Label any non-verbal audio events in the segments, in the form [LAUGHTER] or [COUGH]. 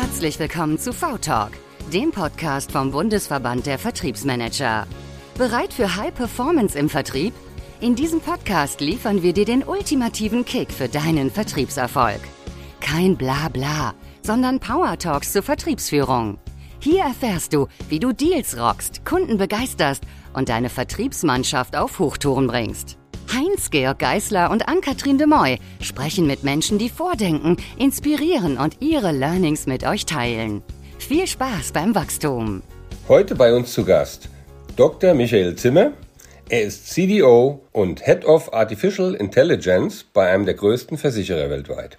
Herzlich willkommen zu V-Talk, dem Podcast vom Bundesverband der Vertriebsmanager. Bereit für High Performance im Vertrieb? In diesem Podcast liefern wir dir den ultimativen Kick für deinen Vertriebserfolg. Kein Blabla, sondern Power Talks zur Vertriebsführung. Hier erfährst du, wie du Deals rockst, Kunden begeisterst und deine Vertriebsmannschaft auf Hochtouren bringst. Heinz-Georg Geißler und Ann-Kathrin de Moy sprechen mit Menschen, die vordenken, inspirieren und ihre Learnings mit euch teilen. Viel Spaß beim Wachstum. Heute bei uns zu Gast Dr. Michael Zimmer, er ist CDO und Head of Artificial Intelligence bei einem der größten Versicherer weltweit.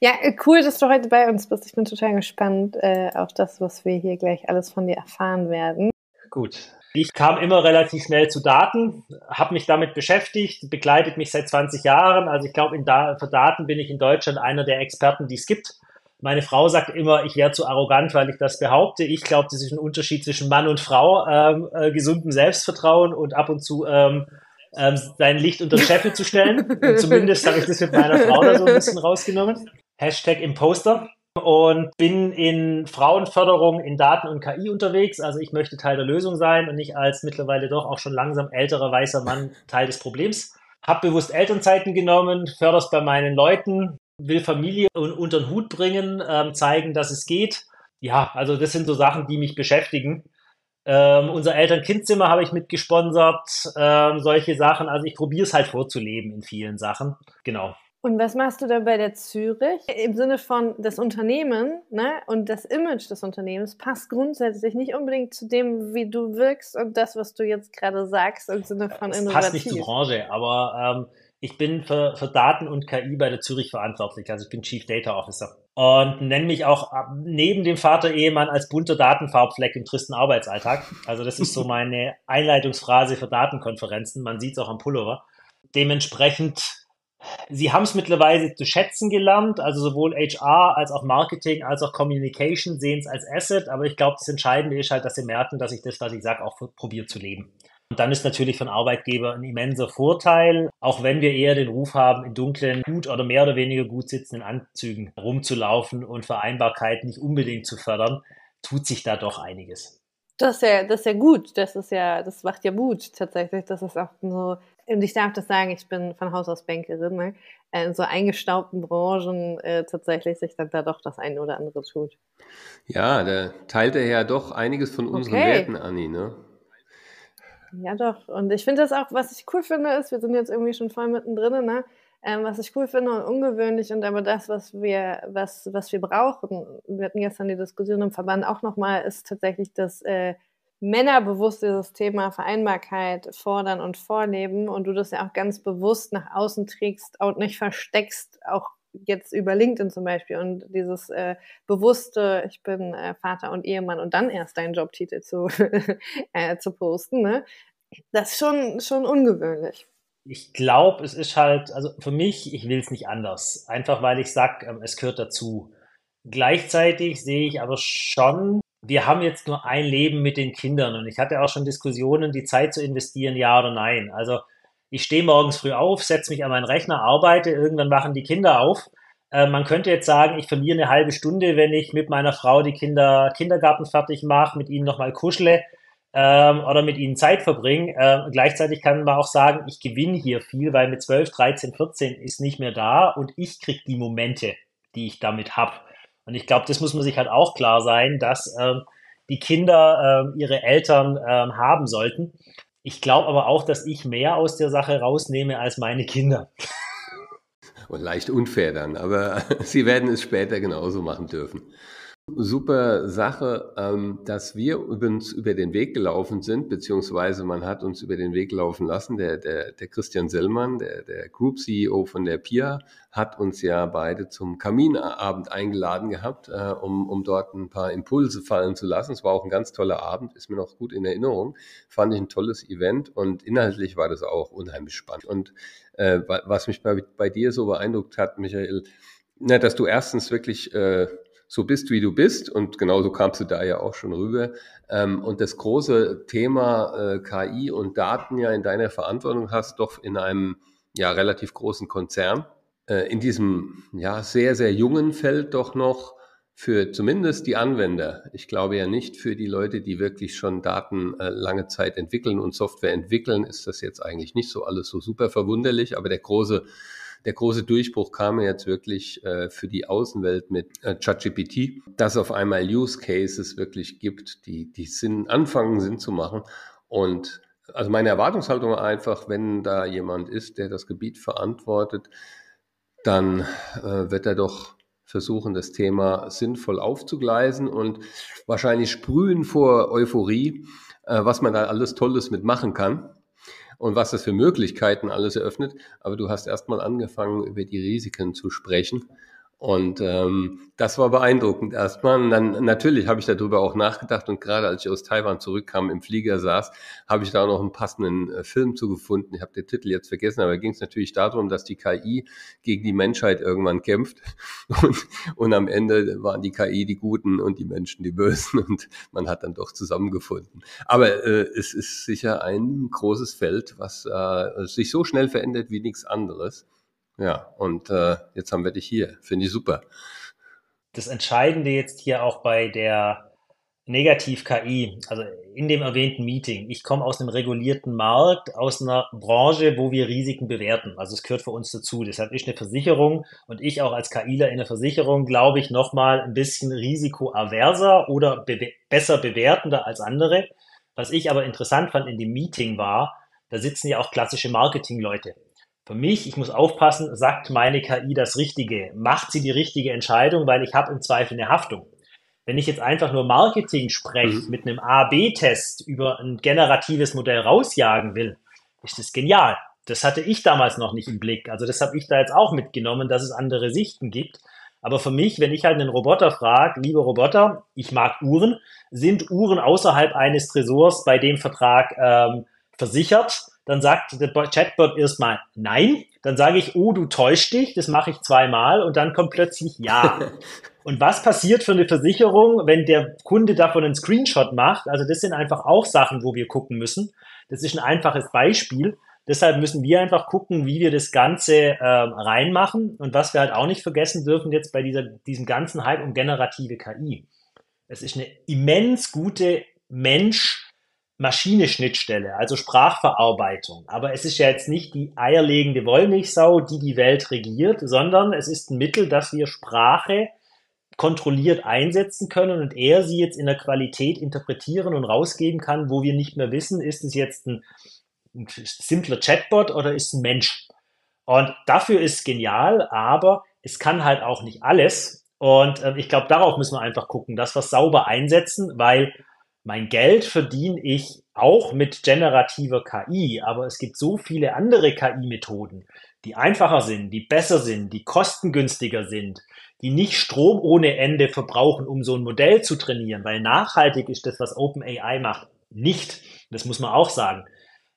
Ja, cool, dass du heute bei uns bist. Ich bin total gespannt äh, auf das, was wir hier gleich alles von dir erfahren werden. Gut. Ich kam immer relativ schnell zu Daten, habe mich damit beschäftigt, begleitet mich seit 20 Jahren. Also ich glaube, da für Daten bin ich in Deutschland einer der Experten, die es gibt. Meine Frau sagt immer, ich wäre zu arrogant, weil ich das behaupte. Ich glaube, das ist ein Unterschied zwischen Mann und Frau, ähm, äh, gesundem Selbstvertrauen und ab und zu ähm, ähm, sein Licht unter den Scheffel zu stellen. Zumindest habe ich das mit meiner Frau da so ein bisschen rausgenommen. Hashtag Imposter. Und bin in Frauenförderung in Daten und KI unterwegs. Also ich möchte Teil der Lösung sein und nicht als mittlerweile doch auch schon langsam älterer weißer Mann Teil des Problems. Hab bewusst Elternzeiten genommen, förder's bei meinen Leuten, will Familie unter den Hut bringen, ähm, zeigen, dass es geht. Ja, also das sind so Sachen, die mich beschäftigen. Ähm, unser Eltern-Kind-Zimmer habe ich mitgesponsert, ähm, solche Sachen. Also ich probiere es halt vorzuleben in vielen Sachen. Genau. Und was machst du da bei der Zürich? Im Sinne von das Unternehmen ne, und das Image des Unternehmens passt grundsätzlich nicht unbedingt zu dem, wie du wirkst und das, was du jetzt gerade sagst, im Sinne von innovativ. Passt nicht zur Branche, aber ähm, ich bin für, für Daten und KI bei der Zürich verantwortlich. Also ich bin Chief Data Officer und nenne mich auch neben dem Vater-Ehemann als bunter Datenfarbfleck im tristen Arbeitsalltag. Also das ist so [LAUGHS] meine Einleitungsphrase für Datenkonferenzen. Man sieht es auch am Pullover. Dementsprechend, Sie haben es mittlerweile zu schätzen gelernt, also sowohl HR als auch Marketing als auch Communication sehen es als Asset, aber ich glaube, das Entscheidende ist halt, dass sie merken, dass ich das, was ich sage, auch probiere zu leben. Und dann ist natürlich von Arbeitgeber ein immenser Vorteil, auch wenn wir eher den Ruf haben, in dunklen, gut oder mehr oder weniger gut sitzenden Anzügen rumzulaufen und Vereinbarkeit nicht unbedingt zu fördern, tut sich da doch einiges. Das ist ja, das ist ja gut. Das ist ja, das macht ja Mut tatsächlich. Das ist auch so, und ich darf das sagen, ich bin von Haus aus Bankerin, ne? in so eingestaubten Branchen äh, tatsächlich sich dann da doch das eine oder andere tut. Ja, da teilt er ja doch einiges von unseren okay. Werten, Anni, ne? Ja, doch. Und ich finde das auch, was ich cool finde, ist, wir sind jetzt irgendwie schon voll mittendrin, ne? Ähm, was ich cool finde und ungewöhnlich und aber das, was wir, was, was wir brauchen, wir hatten gestern die Diskussion im Verband auch nochmal, ist tatsächlich das äh, Männer bewusst dieses Thema Vereinbarkeit fordern und vorleben und du das ja auch ganz bewusst nach außen trägst und nicht versteckst, auch jetzt über LinkedIn zum Beispiel und dieses äh, bewusste, ich bin äh, Vater und Ehemann und dann erst deinen Jobtitel zu, [LAUGHS] äh, zu posten, ne? das ist schon, schon ungewöhnlich. Ich glaube, es ist halt, also für mich, ich will es nicht anders. Einfach weil ich sage, ähm, es gehört dazu. Gleichzeitig sehe ich aber schon, wir haben jetzt nur ein Leben mit den Kindern und ich hatte auch schon Diskussionen, die Zeit zu investieren, ja oder nein. Also ich stehe morgens früh auf, setze mich an meinen Rechner, arbeite, irgendwann machen die Kinder auf. Äh, man könnte jetzt sagen, ich verliere eine halbe Stunde, wenn ich mit meiner Frau die Kinder Kindergarten fertig mache, mit ihnen nochmal kuschle ähm, oder mit ihnen Zeit verbringe. Äh, gleichzeitig kann man auch sagen, ich gewinne hier viel, weil mit 12, 13, 14 ist nicht mehr da und ich kriege die Momente, die ich damit habe. Und ich glaube, das muss man sich halt auch klar sein, dass ähm, die Kinder ähm, ihre Eltern ähm, haben sollten. Ich glaube aber auch, dass ich mehr aus der Sache rausnehme als meine Kinder. Und leicht unfair dann, aber [LAUGHS] sie werden es später genauso machen dürfen. Super Sache, ähm, dass wir uns über den Weg gelaufen sind, beziehungsweise man hat uns über den Weg laufen lassen. Der, der, der Christian Sellmann, der, der Group CEO von der PIA, hat uns ja beide zum Kaminabend eingeladen gehabt, äh, um, um dort ein paar Impulse fallen zu lassen. Es war auch ein ganz toller Abend, ist mir noch gut in Erinnerung. Fand ich ein tolles Event und inhaltlich war das auch unheimlich spannend. Und äh, was mich bei, bei dir so beeindruckt hat, Michael, na, dass du erstens wirklich äh, so bist, wie du bist. Und genauso kamst du da ja auch schon rüber. Ähm, und das große Thema äh, KI und Daten ja in deiner Verantwortung hast, doch in einem ja relativ großen Konzern. Äh, in diesem ja sehr, sehr jungen Feld doch noch für zumindest die Anwender. Ich glaube ja nicht für die Leute, die wirklich schon Daten äh, lange Zeit entwickeln und Software entwickeln, ist das jetzt eigentlich nicht so alles so super verwunderlich. Aber der große, der große Durchbruch kam jetzt wirklich äh, für die Außenwelt mit äh, ChatGPT, dass auf einmal Use Cases wirklich gibt, die, die Sinn, anfangen Sinn zu machen. Und also meine Erwartungshaltung einfach, wenn da jemand ist, der das Gebiet verantwortet, dann äh, wird er doch versuchen, das Thema sinnvoll aufzugleisen und wahrscheinlich sprühen vor Euphorie, äh, was man da alles Tolles mitmachen kann und was das für Möglichkeiten alles eröffnet. Aber du hast erstmal angefangen, über die Risiken zu sprechen. Und ähm, das war beeindruckend erstmal. Und dann natürlich habe ich darüber auch nachgedacht und gerade als ich aus Taiwan zurückkam, im Flieger saß, habe ich da noch einen passenden äh, Film zugefunden. Ich habe den Titel jetzt vergessen, aber ging es natürlich darum, dass die KI gegen die Menschheit irgendwann kämpft [LAUGHS] und, und am Ende waren die KI die Guten und die Menschen die Bösen [LAUGHS] und man hat dann doch zusammengefunden. Aber äh, es ist sicher ein großes Feld, was äh, sich so schnell verändert wie nichts anderes. Ja, und äh, jetzt haben wir dich hier. Finde ich super. Das Entscheidende jetzt hier auch bei der Negativ-KI, also in dem erwähnten Meeting. Ich komme aus einem regulierten Markt, aus einer Branche, wo wir Risiken bewerten. Also es gehört für uns dazu. Deshalb ist eine Versicherung und ich auch als KIler in der Versicherung, glaube ich, nochmal ein bisschen risikoaverser oder be besser bewertender als andere. Was ich aber interessant fand in dem Meeting war, da sitzen ja auch klassische Marketingleute. Für mich, ich muss aufpassen, sagt meine KI das Richtige? Macht sie die richtige Entscheidung, weil ich habe im Zweifel eine Haftung. Wenn ich jetzt einfach nur Marketing spreche, mhm. mit einem A-B-Test über ein generatives Modell rausjagen will, ist das genial. Das hatte ich damals noch nicht im Blick. Also das habe ich da jetzt auch mitgenommen, dass es andere Sichten gibt. Aber für mich, wenn ich halt einen Roboter frage, lieber Roboter, ich mag Uhren, sind Uhren außerhalb eines Tresors bei dem Vertrag ähm, versichert? Dann sagt der Chatbot erstmal nein, dann sage ich, oh, du täuscht dich, das mache ich zweimal und dann kommt plötzlich ja. [LAUGHS] und was passiert für eine Versicherung, wenn der Kunde davon einen Screenshot macht? Also das sind einfach auch Sachen, wo wir gucken müssen. Das ist ein einfaches Beispiel. Deshalb müssen wir einfach gucken, wie wir das Ganze ähm, reinmachen. Und was wir halt auch nicht vergessen dürfen jetzt bei dieser, diesem ganzen Hype um generative KI. Es ist eine immens gute Mensch- Maschine-Schnittstelle, also Sprachverarbeitung. Aber es ist ja jetzt nicht die eierlegende Wollmilchsau, die die Welt regiert, sondern es ist ein Mittel, dass wir Sprache kontrolliert einsetzen können und er sie jetzt in der Qualität interpretieren und rausgeben kann, wo wir nicht mehr wissen, ist es jetzt ein, ein simpler Chatbot oder ist ein Mensch. Und dafür ist genial, aber es kann halt auch nicht alles. Und äh, ich glaube, darauf müssen wir einfach gucken, dass wir sauber einsetzen, weil mein Geld verdiene ich auch mit generativer KI, aber es gibt so viele andere KI-Methoden, die einfacher sind, die besser sind, die kostengünstiger sind, die nicht Strom ohne Ende verbrauchen, um so ein Modell zu trainieren, weil nachhaltig ist das, was OpenAI macht, nicht. Das muss man auch sagen.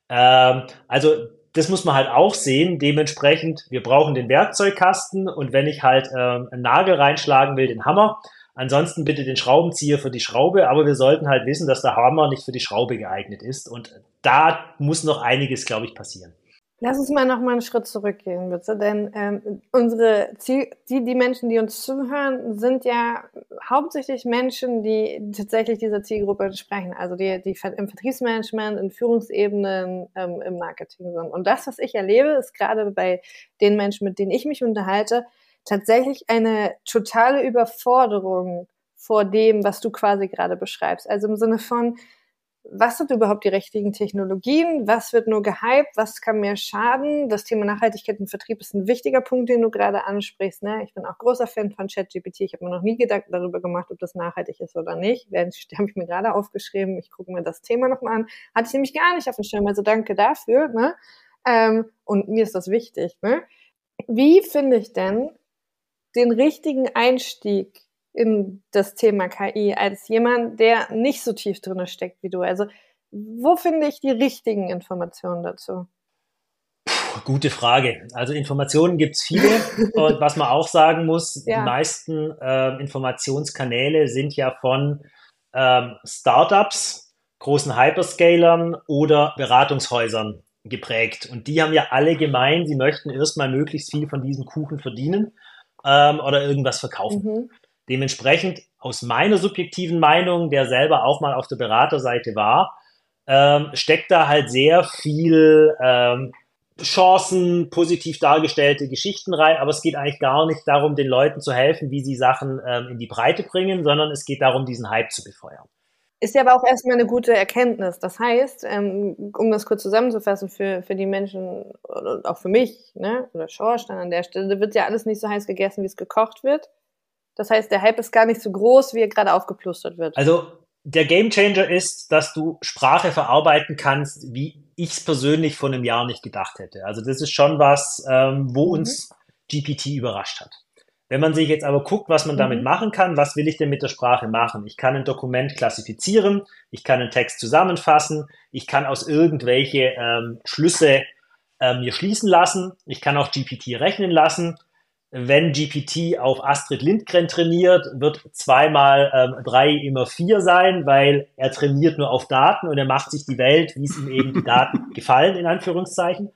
Ähm, also das muss man halt auch sehen. Dementsprechend, wir brauchen den Werkzeugkasten und wenn ich halt ähm, einen Nagel reinschlagen will, den Hammer. Ansonsten bitte den Schraubenzieher für die Schraube, aber wir sollten halt wissen, dass der Hammer nicht für die Schraube geeignet ist. Und da muss noch einiges, glaube ich, passieren. Lass uns mal noch mal einen Schritt zurückgehen, bitte. Denn ähm, unsere Ziel, die, die Menschen, die uns zuhören, sind ja hauptsächlich Menschen, die tatsächlich dieser Zielgruppe entsprechen. Also die, die im Vertriebsmanagement, in Führungsebenen, ähm, im Marketing sind. Und das, was ich erlebe, ist gerade bei den Menschen, mit denen ich mich unterhalte, tatsächlich eine totale Überforderung vor dem, was du quasi gerade beschreibst. Also im Sinne von, was sind überhaupt die richtigen Technologien? Was wird nur gehypt? Was kann mir schaden? Das Thema Nachhaltigkeit im Vertrieb ist ein wichtiger Punkt, den du gerade ansprichst. Ne? Ich bin auch großer Fan von ChatGPT. Ich habe mir noch nie Gedanken darüber gemacht, ob das nachhaltig ist oder nicht. [LAUGHS] Habe ich mir gerade aufgeschrieben. Ich gucke mir das Thema nochmal an. Hatte ich nämlich gar nicht auf dem Schirm. Also danke dafür. Ne? Ähm, und mir ist das wichtig. Ne? Wie finde ich denn den richtigen Einstieg in das Thema KI als jemand, der nicht so tief drin steckt wie du? Also wo finde ich die richtigen Informationen dazu? Puh, gute Frage. Also Informationen gibt es viele [LAUGHS] und was man auch sagen muss, ja. die meisten äh, Informationskanäle sind ja von ähm, Startups, großen Hyperscalern oder Beratungshäusern geprägt. Und die haben ja alle gemein, sie möchten erstmal möglichst viel von diesem Kuchen verdienen ähm, oder irgendwas verkaufen. Mhm. Dementsprechend aus meiner subjektiven Meinung, der selber auch mal auf der Beraterseite war, ähm, steckt da halt sehr viel ähm, Chancen, positiv dargestellte Geschichten rein, aber es geht eigentlich gar nicht darum, den Leuten zu helfen, wie sie Sachen ähm, in die Breite bringen, sondern es geht darum, diesen Hype zu befeuern. Ist ja aber auch erstmal eine gute Erkenntnis. Das heißt, ähm, um das kurz zusammenzufassen für, für die Menschen und auch für mich, ne, oder Schorsch dann an der Stelle, wird ja alles nicht so heiß gegessen, wie es gekocht wird. Das heißt, der Hype ist gar nicht so groß, wie er gerade aufgeplustert wird. Also der Gamechanger ist, dass du Sprache verarbeiten kannst, wie ich es persönlich vor einem Jahr nicht gedacht hätte. Also das ist schon was, ähm, wo mhm. uns GPT überrascht hat. Wenn man sich jetzt aber guckt, was man mhm. damit machen kann, was will ich denn mit der Sprache machen? Ich kann ein Dokument klassifizieren, ich kann einen Text zusammenfassen, ich kann aus irgendwelche ähm, Schlüsse ähm, mir schließen lassen, ich kann auch GPT rechnen lassen wenn GPT auf Astrid Lindgren trainiert, wird zweimal ähm, drei immer vier sein, weil er trainiert nur auf Daten und er macht sich die Welt, wie es ihm eben die Daten [LAUGHS] gefallen, in Anführungszeichen.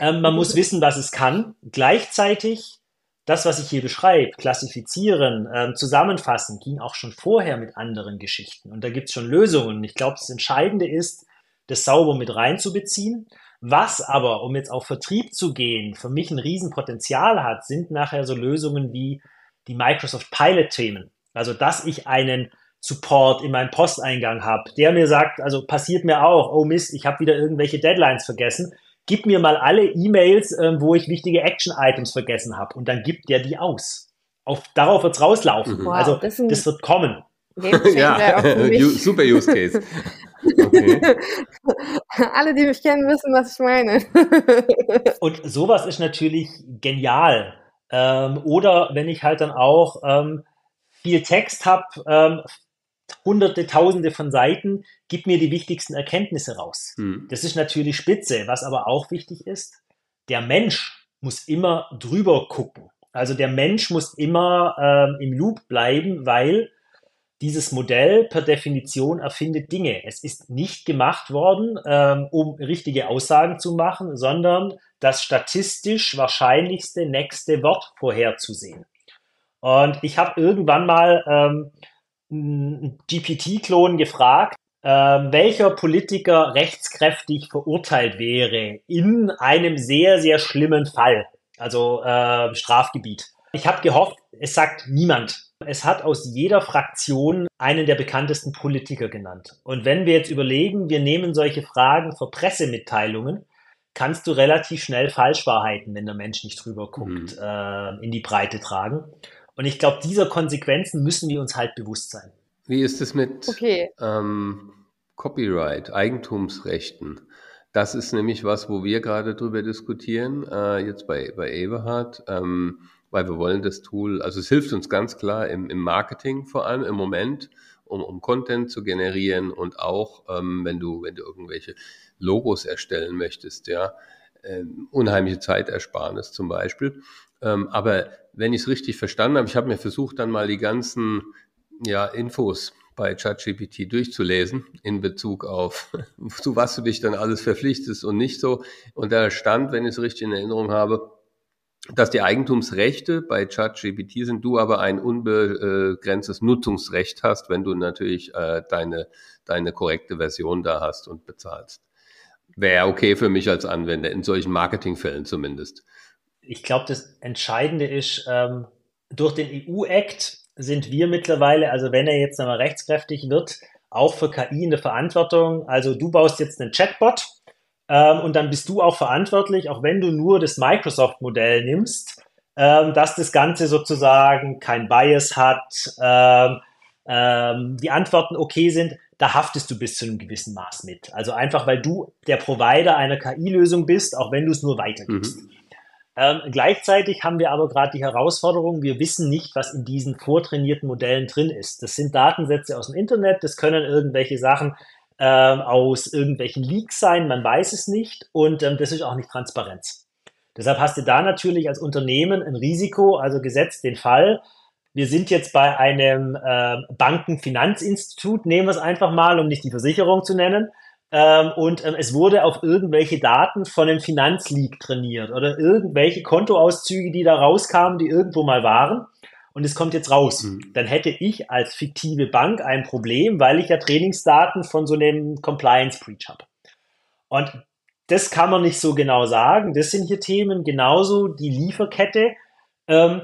Ähm, man muss wissen, was es kann. Gleichzeitig, das, was ich hier beschreibe, klassifizieren, ähm, zusammenfassen, ging auch schon vorher mit anderen Geschichten. Und da gibt es schon Lösungen. Ich glaube, das Entscheidende ist, das sauber mit reinzubeziehen. Was aber, um jetzt auf Vertrieb zu gehen, für mich ein Riesenpotenzial hat, sind nachher so Lösungen wie die Microsoft Pilot-Themen. Also, dass ich einen Support in meinem Posteingang habe, der mir sagt, also passiert mir auch, oh Mist, ich habe wieder irgendwelche Deadlines vergessen. Gib mir mal alle E-Mails, äh, wo ich wichtige Action-Items vergessen habe. Und dann gibt der die aus. Auf, darauf wird's rauslaufen. Mhm. Wow, also das, das wird kommen. [LAUGHS] ja, [LAUGHS] super Use Case. Okay. [LAUGHS] Alle, die mich kennen, wissen, was ich meine. Und sowas ist natürlich genial. Ähm, oder wenn ich halt dann auch ähm, viel Text habe, ähm, hunderte, tausende von Seiten, gib mir die wichtigsten Erkenntnisse raus. Mhm. Das ist natürlich spitze. Was aber auch wichtig ist, der Mensch muss immer drüber gucken. Also der Mensch muss immer ähm, im Loop bleiben, weil dieses Modell per Definition erfindet Dinge. Es ist nicht gemacht worden, ähm, um richtige Aussagen zu machen, sondern das statistisch wahrscheinlichste nächste Wort vorherzusehen. Und ich habe irgendwann mal ähm, GPT-Klon gefragt, ähm, welcher Politiker rechtskräftig verurteilt wäre in einem sehr, sehr schlimmen Fall, also äh, Strafgebiet. Ich habe gehofft, es sagt niemand. Es hat aus jeder Fraktion einen der bekanntesten Politiker genannt. Und wenn wir jetzt überlegen, wir nehmen solche Fragen für Pressemitteilungen, kannst du relativ schnell Falschwahrheiten, wenn der Mensch nicht drüber guckt, mhm. äh, in die Breite tragen. Und ich glaube, dieser Konsequenzen müssen wir uns halt bewusst sein. Wie ist es mit okay. ähm, Copyright, Eigentumsrechten? Das ist nämlich was, wo wir gerade drüber diskutieren, äh, jetzt bei, bei Eberhard. Ähm, weil wir wollen das Tool, also es hilft uns ganz klar im, im Marketing vor allem im Moment, um, um Content zu generieren und auch, ähm, wenn du, wenn du irgendwelche Logos erstellen möchtest, ja, ähm, unheimliche Zeitersparnis zum Beispiel. Ähm, aber wenn ich es richtig verstanden habe, ich habe mir versucht, dann mal die ganzen ja, Infos bei ChatGPT durchzulesen in Bezug auf, [LAUGHS] zu was du dich dann alles verpflichtest und nicht so. Und da stand, wenn ich es richtig in Erinnerung habe, dass die Eigentumsrechte bei ChatGPT sind, du aber ein unbegrenztes Nutzungsrecht hast, wenn du natürlich äh, deine, deine korrekte Version da hast und bezahlst. Wäre okay für mich als Anwender, in solchen Marketingfällen zumindest. Ich glaube, das Entscheidende ist, ähm, durch den EU-Act sind wir mittlerweile, also wenn er jetzt einmal rechtskräftig wird, auch für KI in der Verantwortung. Also du baust jetzt einen Chatbot, ähm, und dann bist du auch verantwortlich, auch wenn du nur das Microsoft-Modell nimmst, ähm, dass das Ganze sozusagen kein Bias hat, ähm, ähm, die Antworten okay sind, da haftest du bis zu einem gewissen Maß mit. Also einfach, weil du der Provider einer KI-Lösung bist, auch wenn du es nur weitergibst. Mhm. Ähm, gleichzeitig haben wir aber gerade die Herausforderung, wir wissen nicht, was in diesen vortrainierten Modellen drin ist. Das sind Datensätze aus dem Internet, das können irgendwelche Sachen ähm, aus irgendwelchen Leaks sein, man weiß es nicht und ähm, das ist auch nicht Transparenz. Deshalb hast du da natürlich als Unternehmen ein Risiko, also gesetzt den Fall, wir sind jetzt bei einem äh, Bankenfinanzinstitut, nehmen wir es einfach mal, um nicht die Versicherung zu nennen, ähm, und ähm, es wurde auf irgendwelche Daten von einem Finanzleak trainiert oder irgendwelche Kontoauszüge, die da rauskamen, die irgendwo mal waren. und es kommt jetzt raus. Mhm. Dann hätte ich als fiktive Bank ein Problem, weil ich ja Trainingsdaten von so einem Compliance Breach habe. Und das kann man nicht so genau sagen. Das sind hier Themen, genauso die Lieferkette. Ähm,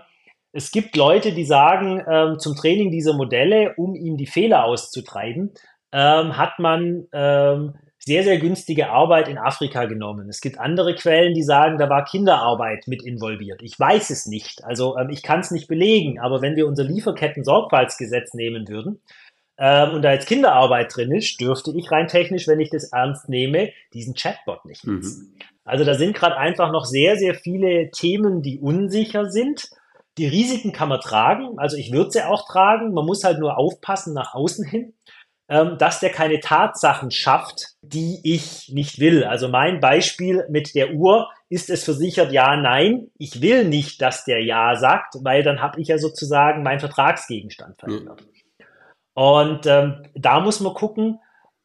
es gibt Leute, die sagen, ähm, zum Training dieser Modelle, um ihm die Fehler auszutreiben, ähm, hat man ähm, sehr, sehr günstige Arbeit in Afrika genommen. Es gibt andere Quellen, die sagen, da war Kinderarbeit mit involviert. Ich weiß es nicht. Also ähm, ich kann es nicht belegen, aber wenn wir unser Lieferketten-Sorgfaltsgesetz nehmen würden ähm, und da jetzt Kinderarbeit drin ist, dürfte ich rein technisch, wenn ich das ernst nehme, diesen Chatbot nicht mhm. nutzen. Mhm. Also da sind gerade einfach noch sehr, sehr viele Themen, die unsicher sind. Die Risiken kann man tragen, also ich würde sie auch tragen. Man muss halt nur aufpassen nach außen hin dass der keine Tatsachen schafft, die ich nicht will. Also mein Beispiel mit der Uhr, ist es versichert ja, nein. Ich will nicht, dass der ja sagt, weil dann habe ich ja sozusagen meinen Vertragsgegenstand verändert. Mhm. Und ähm, da muss man gucken,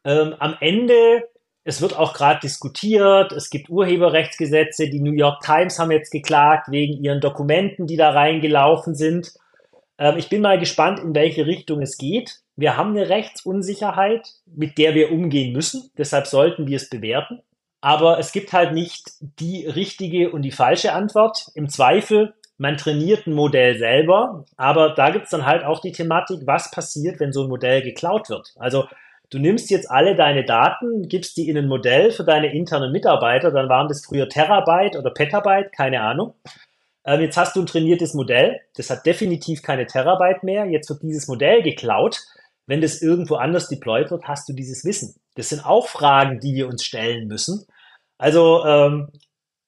ähm, am Ende, es wird auch gerade diskutiert, es gibt Urheberrechtsgesetze, die New York Times haben jetzt geklagt wegen ihren Dokumenten, die da reingelaufen sind. Ähm, ich bin mal gespannt, in welche Richtung es geht. Wir haben eine Rechtsunsicherheit, mit der wir umgehen müssen. Deshalb sollten wir es bewerten. Aber es gibt halt nicht die richtige und die falsche Antwort. Im Zweifel, man trainiert ein Modell selber, aber da gibt es dann halt auch die Thematik, was passiert, wenn so ein Modell geklaut wird. Also du nimmst jetzt alle deine Daten, gibst die in ein Modell für deine internen Mitarbeiter, dann waren das früher Terabyte oder Petabyte, keine Ahnung. Ähm, jetzt hast du ein trainiertes Modell, das hat definitiv keine Terabyte mehr, jetzt wird dieses Modell geklaut wenn das irgendwo anders deployed wird, hast du dieses Wissen. Das sind auch Fragen, die wir uns stellen müssen. Also ähm,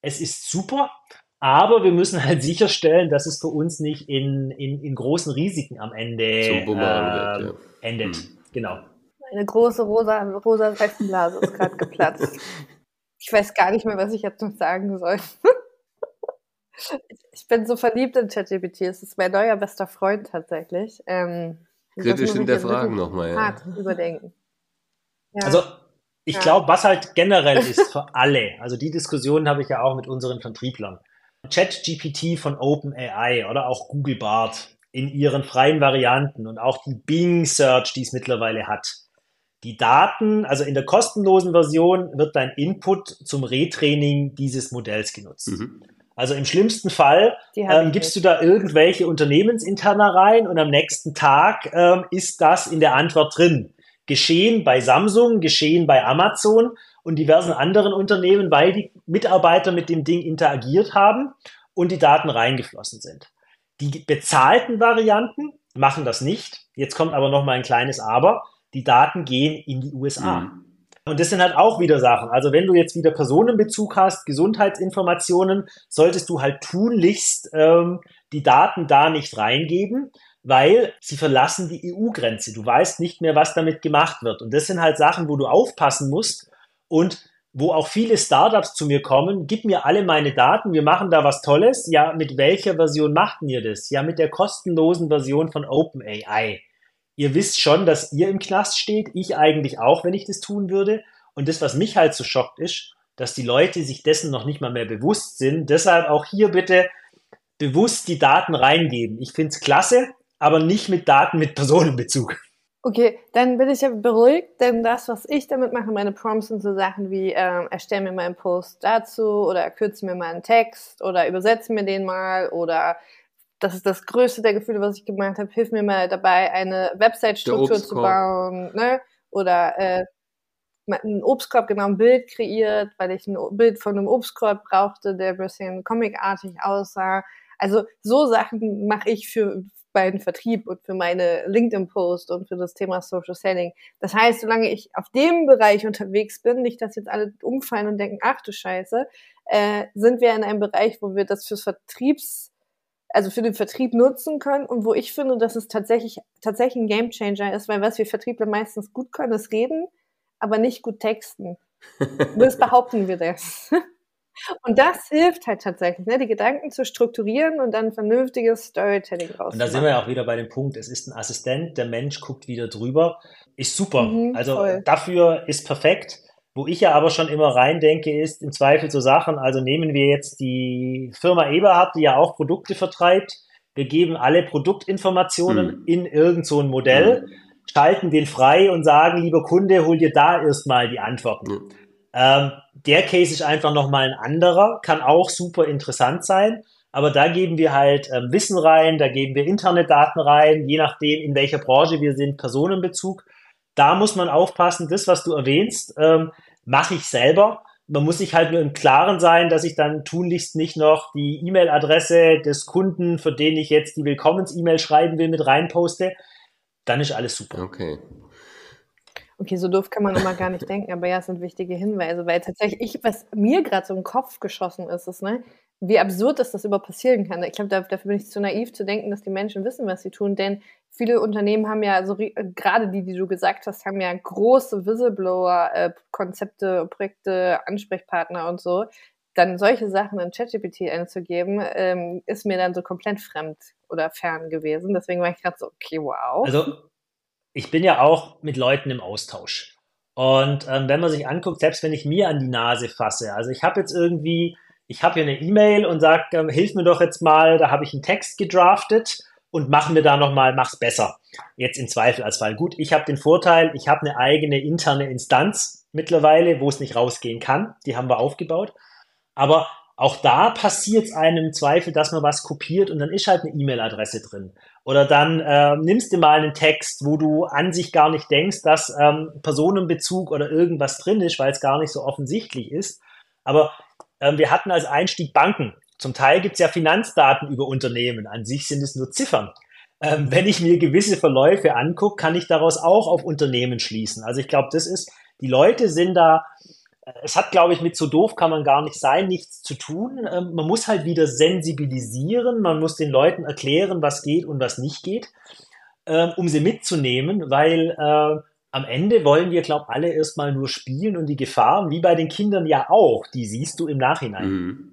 es ist super, aber wir müssen halt [LAUGHS] sicherstellen, dass es für uns nicht in, in, in großen Risiken am Ende äh, wird, ja. endet. Hm. Genau. Eine große rosa, rosa Seifenblase ist gerade geplatzt. [LAUGHS] Ich weiß gar nicht mehr, was ich jetzt noch sagen soll. [LAUGHS] ich bin so verliebt in ChatGPT. Es ist mein neuer bester Freund tatsächlich. Ähm, Kritisch hinterfragen nochmal. Ja. Hart überdenken. Ja. Also ich ja. glaube, was halt generell ist für alle, also die Diskussion habe ich ja auch mit unseren Vertrieblern. ChatGPT von OpenAI oder auch Google Bart in ihren freien Varianten und auch die Bing Search, die es mittlerweile hat. Die Daten, also in der kostenlosen Version wird dein Input zum Retraining dieses Modells genutzt. Mhm. Also im schlimmsten Fall ähm, gibst du da irgendwelche Unternehmensinterner rein und am nächsten Tag ähm, ist das in der Antwort drin. Geschehen bei Samsung, geschehen bei Amazon und diversen anderen Unternehmen, weil die Mitarbeiter mit dem Ding interagiert haben und die Daten reingeflossen sind. Die bezahlten Varianten machen das nicht. Jetzt kommt aber noch mal ein kleines Aber. Die Daten gehen in die USA. Mhm. Und das sind halt auch wieder Sachen. Also wenn du jetzt wieder Personenbezug hast, Gesundheitsinformationen, solltest du halt tunlichst ähm, die Daten da nicht reingeben, weil sie verlassen die EU-Grenze. Du weißt nicht mehr, was damit gemacht wird. Und das sind halt Sachen, wo du aufpassen musst und wo auch viele Startups zu mir kommen, gib mir alle meine Daten, wir machen da was Tolles. Ja, mit welcher Version macht ihr das? Ja, mit der kostenlosen Version von OpenAI ihr wisst schon, dass ihr im Knast steht, ich eigentlich auch, wenn ich das tun würde. Und das, was mich halt so schockt, ist, dass die Leute sich dessen noch nicht mal mehr bewusst sind. Deshalb auch hier bitte bewusst die Daten reingeben. Ich finde es klasse, aber nicht mit Daten mit Personenbezug. Okay, dann bin ich ja beruhigt, denn das, was ich damit mache, meine Prompts sind so Sachen wie, äh, erstell mir mal einen Post dazu oder kürze mir mal einen Text oder übersetze mir den mal oder das ist das größte der Gefühle, was ich gemacht habe. Hilf mir mal dabei, eine Website-Struktur zu bauen, ne? Oder äh, ein Obstkorb, genau ein Bild kreiert, weil ich ein Bild von einem Obstkorb brauchte, der ein bisschen comicartig aussah. Also so Sachen mache ich für meinen Vertrieb und für meine LinkedIn-Post und für das Thema Social Selling. Das heißt, solange ich auf dem Bereich unterwegs bin, nicht, dass jetzt alle umfallen und denken, ach du Scheiße, äh, sind wir in einem Bereich, wo wir das fürs Vertriebs also für den Vertrieb nutzen können und wo ich finde, dass es tatsächlich, tatsächlich ein Gamechanger ist, weil was wir Vertriebler meistens gut können, ist reden, aber nicht gut texten. [LAUGHS] das behaupten wir das. Und das hilft halt tatsächlich, ne, die Gedanken zu strukturieren und dann vernünftiges Storytelling raus. Und da sind wir ja auch wieder bei dem Punkt, es ist ein Assistent, der Mensch guckt wieder drüber, ist super. Mhm, also voll. dafür ist perfekt. Wo ich ja aber schon immer rein denke, ist im Zweifel so Sachen, also nehmen wir jetzt die Firma Eberhard, die ja auch Produkte vertreibt, wir geben alle Produktinformationen mhm. in irgend so ein Modell, mhm. schalten den frei und sagen, lieber Kunde, hol dir da erstmal die Antworten. Mhm. Ähm, der Case ist einfach nochmal ein anderer, kann auch super interessant sein. Aber da geben wir halt ähm, Wissen rein, da geben wir Internetdaten rein, je nachdem, in welcher Branche wir sind, Personenbezug. Da muss man aufpassen, das, was du erwähnst, ähm, mache ich selber. Man muss sich halt nur im Klaren sein, dass ich dann tunlichst nicht noch die E-Mail-Adresse des Kunden, für den ich jetzt die Willkommens-E-Mail schreiben will, mit reinposte. Dann ist alles super. Okay. Okay, so doof kann man immer gar nicht denken, aber ja, es sind wichtige Hinweise, weil tatsächlich ich, was mir gerade so im Kopf geschossen ist, ist, ne, wie absurd ist das überhaupt passieren kann. Ich glaube, da, dafür bin ich zu naiv zu denken, dass die Menschen wissen, was sie tun, denn viele Unternehmen haben ja, so gerade die, die du gesagt hast, haben ja große Whistleblower-Konzepte, Projekte, Ansprechpartner und so. Dann solche Sachen in ChatGPT einzugeben, ähm, ist mir dann so komplett fremd oder fern gewesen. Deswegen war ich gerade so, okay, wow. Also ich bin ja auch mit Leuten im Austausch. Und ähm, wenn man sich anguckt, selbst wenn ich mir an die Nase fasse, also ich habe jetzt irgendwie ich habe hier eine E-Mail und sage, ähm, hilf mir doch jetzt mal, da habe ich einen Text gedraftet und mach mir da nochmal, mach's besser. Jetzt im Zweifel als Fall. Gut, ich habe den Vorteil, ich habe eine eigene interne Instanz mittlerweile, wo es nicht rausgehen kann. Die haben wir aufgebaut. Aber auch da passiert es einem im Zweifel, dass man was kopiert und dann ist halt eine E-Mail-Adresse drin. Oder dann äh, nimmst du mal einen Text, wo du an sich gar nicht denkst, dass ähm, Personenbezug oder irgendwas drin ist, weil es gar nicht so offensichtlich ist. Aber ähm, wir hatten als Einstieg Banken. Zum Teil gibt es ja Finanzdaten über Unternehmen. An sich sind es nur Ziffern. Ähm, [LAUGHS] wenn ich mir gewisse Verläufe angucke, kann ich daraus auch auf Unternehmen schließen. Also ich glaube, das ist, die Leute sind da, äh, es hat, glaube ich, mit so doof kann man gar nicht sein, nichts zu tun. Ähm, man muss halt wieder sensibilisieren, man muss den Leuten erklären, was geht und was nicht geht, ähm, um sie mitzunehmen, weil äh, am Ende wollen wir, glaube ich, alle erstmal nur spielen und die Gefahren, wie bei den Kindern ja auch, die siehst du im Nachhinein. Mhm.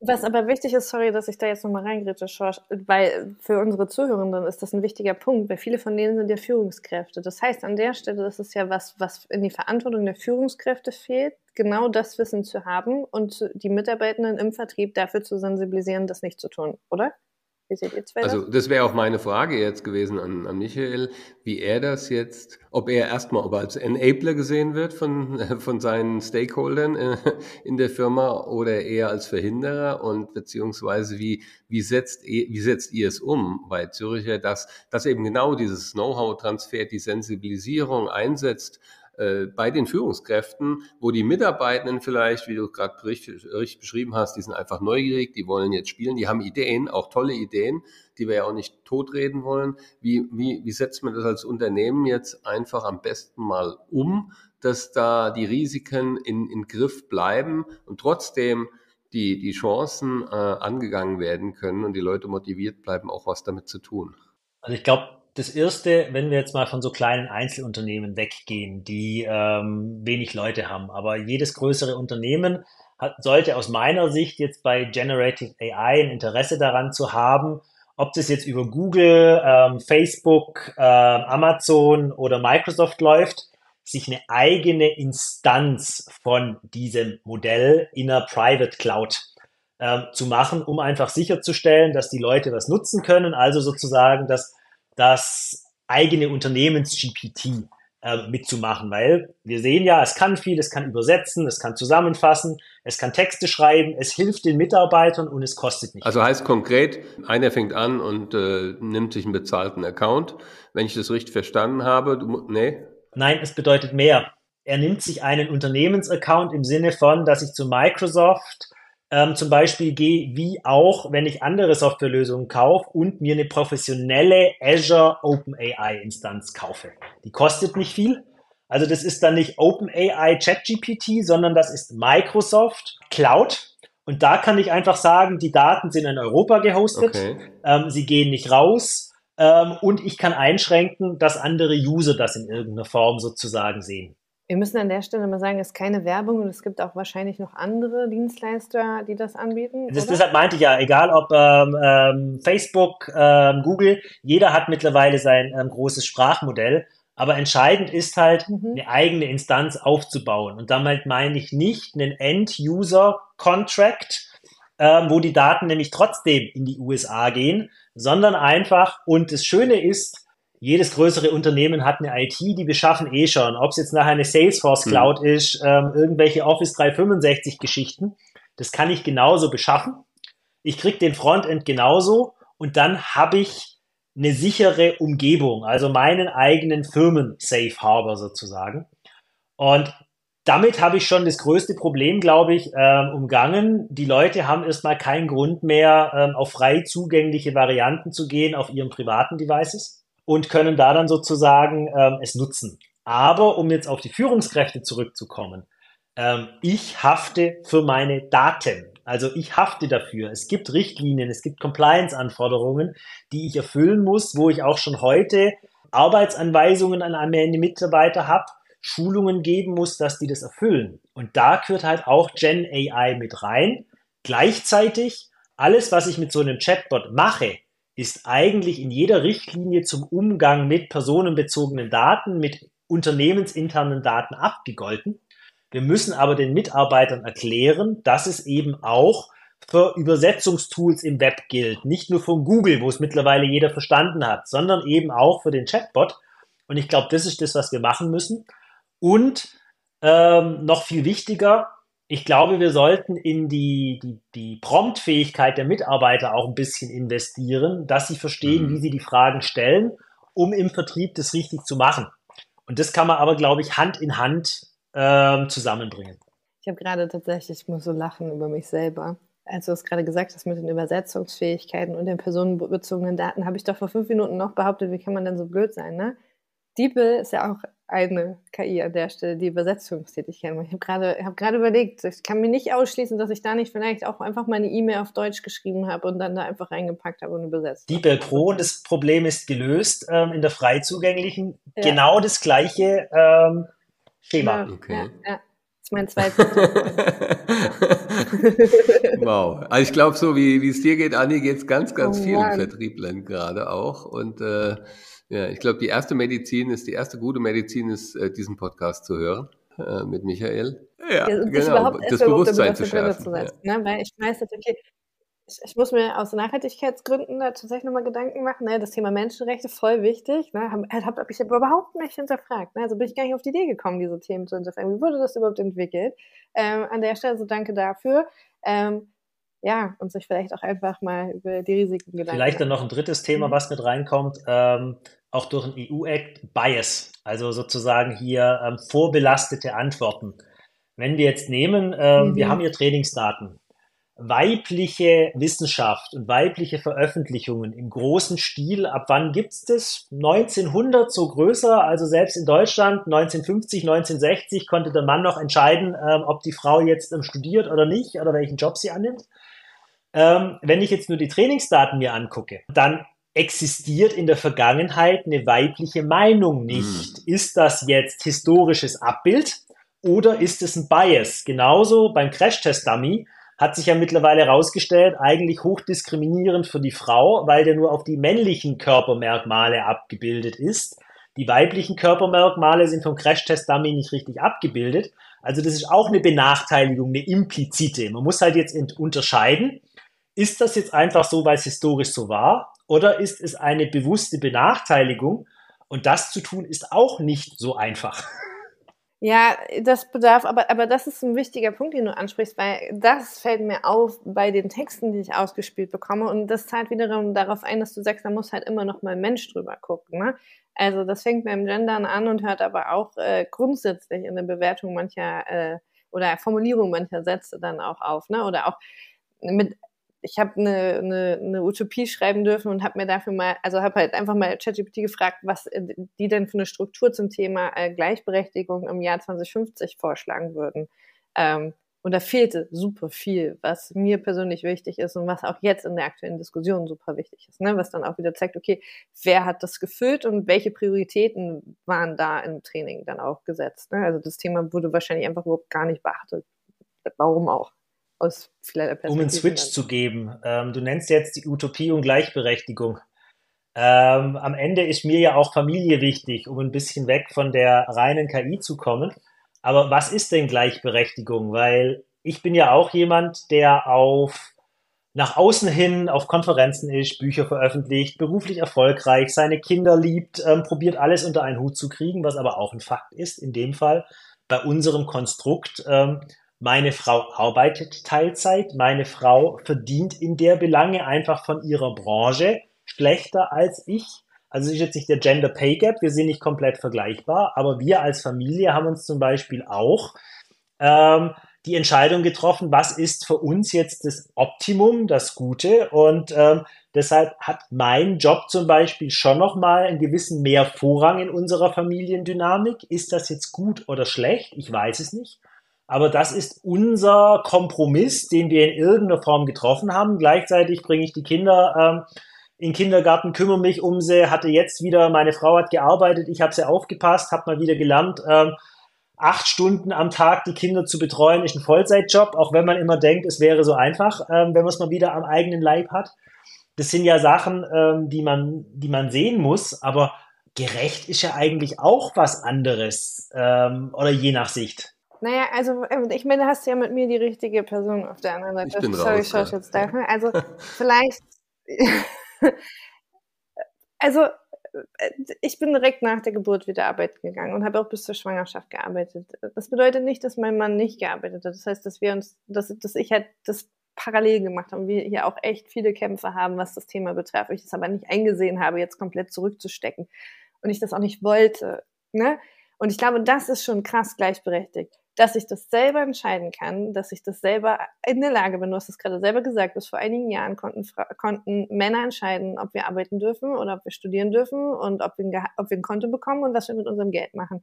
Was aber wichtig ist, sorry, dass ich da jetzt nochmal reingrätsche, Schorsch, weil für unsere Zuhörenden ist das ein wichtiger Punkt, weil viele von denen sind ja Führungskräfte. Das heißt, an der Stelle ist es ja was, was in die Verantwortung der Führungskräfte fehlt, genau das Wissen zu haben und die Mitarbeitenden im Vertrieb dafür zu sensibilisieren, das nicht zu tun, oder? Wie seht ihr zwei Also das? wäre auch meine Frage jetzt gewesen an, an Michael, wie er das jetzt, ob er erstmal ob er als Enabler gesehen wird von, von seinen Stakeholdern äh, in der Firma oder eher als Verhinderer und beziehungsweise wie, wie, setzt, wie setzt ihr es um? Bei Züricher, dass, dass eben genau dieses Know-how-Transfer, die Sensibilisierung einsetzt äh, bei den Führungskräften, wo die Mitarbeitenden vielleicht, wie du gerade richtig, beschrieben hast, die sind einfach neugierig, die wollen jetzt spielen, die haben Ideen, auch tolle Ideen, die wir ja auch nicht totreden wollen. Wie, wie, wie setzt man das als Unternehmen jetzt einfach am besten mal um, dass da die Risiken in, in Griff bleiben und trotzdem die, die Chancen äh, angegangen werden können und die Leute motiviert bleiben, auch was damit zu tun? Also ich glaube, das erste, wenn wir jetzt mal von so kleinen Einzelunternehmen weggehen, die ähm, wenig Leute haben, aber jedes größere Unternehmen hat, sollte aus meiner Sicht jetzt bei Generative AI ein Interesse daran zu haben, ob das jetzt über Google, ähm, Facebook, äh, Amazon oder Microsoft läuft, sich eine eigene Instanz von diesem Modell in einer Private Cloud äh, zu machen, um einfach sicherzustellen, dass die Leute was nutzen können, also sozusagen, dass das eigene Unternehmens-GPT äh, mitzumachen, weil wir sehen ja, es kann viel, es kann übersetzen, es kann zusammenfassen, es kann Texte schreiben, es hilft den Mitarbeitern und es kostet nichts. Also heißt konkret, einer fängt an und äh, nimmt sich einen bezahlten Account. Wenn ich das richtig verstanden habe, du, nee? Nein, es bedeutet mehr. Er nimmt sich einen Unternehmensaccount im Sinne von, dass ich zu Microsoft ähm, zum Beispiel gehe, wie auch, wenn ich andere Softwarelösungen kaufe und mir eine professionelle Azure OpenAI Instanz kaufe. Die kostet nicht viel. Also das ist dann nicht OpenAI ChatGPT, sondern das ist Microsoft Cloud. Und da kann ich einfach sagen, die Daten sind in Europa gehostet, okay. ähm, sie gehen nicht raus ähm, und ich kann einschränken, dass andere User das in irgendeiner Form sozusagen sehen. Wir müssen an der Stelle mal sagen, es ist keine Werbung und es gibt auch wahrscheinlich noch andere Dienstleister, die das anbieten. Das, deshalb meinte ich ja, egal ob ähm, ähm, Facebook, ähm, Google, jeder hat mittlerweile sein ähm, großes Sprachmodell. Aber entscheidend ist halt, mhm. eine eigene Instanz aufzubauen. Und damit meine ich nicht einen End-User-Contract, ähm, wo die Daten nämlich trotzdem in die USA gehen, sondern einfach, und das Schöne ist, jedes größere Unternehmen hat eine IT, die beschaffen eh schon, ob es jetzt nachher eine Salesforce mhm. Cloud mhm. ist, ähm, irgendwelche Office 365 Geschichten, das kann ich genauso beschaffen. Ich krieg den Frontend genauso und dann habe ich eine sichere Umgebung, also meinen eigenen Firmen Safe Harbor sozusagen. Und damit habe ich schon das größte Problem, glaube ich, ähm, umgangen. Die Leute haben erstmal keinen Grund mehr, ähm, auf frei zugängliche Varianten zu gehen auf ihren privaten Devices und können da dann sozusagen ähm, es nutzen. Aber um jetzt auf die Führungskräfte zurückzukommen, ähm, ich hafte für meine Daten. Also ich hafte dafür. Es gibt Richtlinien, es gibt Compliance-Anforderungen, die ich erfüllen muss, wo ich auch schon heute Arbeitsanweisungen an meine Mitarbeiter habe, Schulungen geben muss, dass die das erfüllen. Und da gehört halt auch Gen AI mit rein. Gleichzeitig, alles, was ich mit so einem Chatbot mache, ist eigentlich in jeder Richtlinie zum Umgang mit personenbezogenen Daten, mit unternehmensinternen Daten abgegolten. Wir müssen aber den Mitarbeitern erklären, dass es eben auch für Übersetzungstools im Web gilt. Nicht nur von Google, wo es mittlerweile jeder verstanden hat, sondern eben auch für den Chatbot. Und ich glaube, das ist das, was wir machen müssen. Und ähm, noch viel wichtiger, ich glaube, wir sollten in die, die, die Promptfähigkeit der Mitarbeiter auch ein bisschen investieren, dass sie verstehen, mhm. wie sie die Fragen stellen, um im Vertrieb das richtig zu machen. Und das kann man aber, glaube ich, Hand in Hand ähm, zusammenbringen. Ich habe gerade tatsächlich, ich muss so lachen über mich selber. Als du es gerade gesagt hast mit den Übersetzungsfähigkeiten und den personenbezogenen Daten, habe ich doch vor fünf Minuten noch behauptet, wie kann man denn so blöd sein, ne? DeepL ist ja auch eine KI an der Stelle, die Übersetzungstätigkeit macht. Ich habe gerade hab gerade überlegt, ich kann mir nicht ausschließen, dass ich da nicht vielleicht auch einfach mal eine E-Mail auf Deutsch geschrieben habe und dann da einfach reingepackt habe und übersetzt. DeepL Pro, das Problem ist gelöst ähm, in der frei zugänglichen. Ja. Genau das gleiche ähm, Schema. Ja, okay. ja, ja. Das ist mein zweites. [LAUGHS] wow. Also ich glaube, so wie es dir geht, Anni, geht es ganz, ganz oh, vielen Mann. Vertrieblern gerade auch. Und äh, ja, ich glaube, die erste Medizin ist, die erste gute Medizin ist, äh, diesen Podcast zu hören äh, mit Michael. Ja, ja genau, das Bewusstsein zu schärfen. Zu setzen, ja. ne? Weil ich weiß jetzt, okay, ich, ich, muss mir aus Nachhaltigkeitsgründen da tatsächlich nochmal Gedanken machen. Ne? Das Thema Menschenrechte voll wichtig. Ne? Habe hab, hab ich aber überhaupt nicht hinterfragt. Ne? Also bin ich gar nicht auf die Idee gekommen, diese Themen zu hinterfragen. Wie wurde das überhaupt entwickelt? Ähm, an der Stelle so danke dafür. Ähm, ja, und sich vielleicht auch einfach mal über die Risiken Gedanken Vielleicht dann noch ein drittes Thema, mhm. was mit reinkommt. Ähm, auch durch ein EU-Act Bias, also sozusagen hier ähm, vorbelastete Antworten. Wenn wir jetzt nehmen, ähm, mhm. wir haben hier Trainingsdaten, weibliche Wissenschaft und weibliche Veröffentlichungen im großen Stil, ab wann gibt's das? 1900 so größer, also selbst in Deutschland 1950, 1960 konnte der Mann noch entscheiden, ähm, ob die Frau jetzt ähm, studiert oder nicht oder welchen Job sie annimmt. Ähm, wenn ich jetzt nur die Trainingsdaten mir angucke, dann existiert in der Vergangenheit eine weibliche Meinung nicht. Mhm. Ist das jetzt historisches Abbild oder ist es ein Bias? Genauso beim Crash-Test-Dummy hat sich ja mittlerweile herausgestellt, eigentlich hochdiskriminierend für die Frau, weil der nur auf die männlichen Körpermerkmale abgebildet ist. Die weiblichen Körpermerkmale sind vom Crash-Test-Dummy nicht richtig abgebildet. Also das ist auch eine Benachteiligung, eine implizite. Man muss halt jetzt unterscheiden, ist das jetzt einfach so, weil es historisch so war? Oder ist es eine bewusste Benachteiligung? Und das zu tun ist auch nicht so einfach. [LAUGHS] Ja, das bedarf, aber, aber das ist ein wichtiger Punkt, den du ansprichst, weil das fällt mir auf bei den Texten, die ich ausgespielt bekomme. Und das zahlt wiederum darauf ein, dass du sagst, da muss halt immer noch mal ein Mensch drüber gucken. Ne? Also das fängt beim Gendern an und hört aber auch äh, grundsätzlich in der Bewertung mancher äh, oder Formulierung mancher Sätze dann auch auf. Ne? Oder auch mit ich habe eine, eine, eine Utopie schreiben dürfen und habe mir dafür mal, also habe halt einfach mal ChatGPT gefragt, was äh, die denn für eine Struktur zum Thema äh, Gleichberechtigung im Jahr 2050 vorschlagen würden. Ähm, und da fehlte super viel, was mir persönlich wichtig ist und was auch jetzt in der aktuellen Diskussion super wichtig ist. Ne? Was dann auch wieder zeigt, okay, wer hat das gefüllt und welche Prioritäten waren da im Training dann auch gesetzt. Ne? Also das Thema wurde wahrscheinlich einfach überhaupt gar nicht beachtet. Warum auch? Aus vielerlei. Um einen Switch zu geben, ähm, du nennst jetzt die Utopie und Gleichberechtigung. Ähm, am Ende ist mir ja auch Familie wichtig, um ein bisschen weg von der reinen KI zu kommen. Aber was ist denn Gleichberechtigung? Weil ich bin ja auch jemand, der auf nach außen hin auf Konferenzen ist, Bücher veröffentlicht, beruflich erfolgreich, seine Kinder liebt, ähm, probiert alles unter einen Hut zu kriegen, was aber auch ein Fakt ist in dem Fall bei unserem Konstrukt. Ähm, meine Frau arbeitet Teilzeit, meine Frau verdient in der Belange einfach von ihrer Branche schlechter als ich. Also es ist jetzt nicht der Gender Pay Gap, wir sind nicht komplett vergleichbar, aber wir als Familie haben uns zum Beispiel auch ähm, die Entscheidung getroffen, was ist für uns jetzt das Optimum, das Gute. Und ähm, deshalb hat mein Job zum Beispiel schon nochmal einen gewissen mehr Vorrang in unserer Familiendynamik. Ist das jetzt gut oder schlecht? Ich weiß es nicht. Aber das ist unser Kompromiss, den wir in irgendeiner Form getroffen haben. Gleichzeitig bringe ich die Kinder ähm, in den Kindergarten, kümmere mich um sie, hatte jetzt wieder, meine Frau hat gearbeitet, ich habe sie aufgepasst, habe mal wieder gelernt, ähm, acht Stunden am Tag die Kinder zu betreuen, ist ein Vollzeitjob, auch wenn man immer denkt, es wäre so einfach, ähm, wenn man es mal wieder am eigenen Leib hat. Das sind ja Sachen, ähm, die, man, die man sehen muss, aber gerecht ist ja eigentlich auch was anderes, ähm, oder je nach Sicht. Naja, also ähm, ich meine, hast ja mit mir die richtige Person auf der anderen Seite. Ich bin Sorry, raus, ich ja. dafür. Also [LAUGHS] vielleicht, also äh, ich bin direkt nach der Geburt wieder arbeiten gegangen und habe auch bis zur Schwangerschaft gearbeitet. Das bedeutet nicht, dass mein Mann nicht gearbeitet hat. Das heißt, dass wir uns, dass, dass ich halt das parallel gemacht haben. Wir hier auch echt viele Kämpfe haben, was das Thema betrifft. Ich das aber nicht eingesehen habe, jetzt komplett zurückzustecken. Und ich das auch nicht wollte. Ne? Und ich glaube, das ist schon krass gleichberechtigt dass ich das selber entscheiden kann, dass ich das selber in der Lage bin. Du hast es gerade selber gesagt, bis vor einigen Jahren konnten, konnten Männer entscheiden, ob wir arbeiten dürfen oder ob wir studieren dürfen und ob wir, ob wir ein Konto bekommen und was wir mit unserem Geld machen.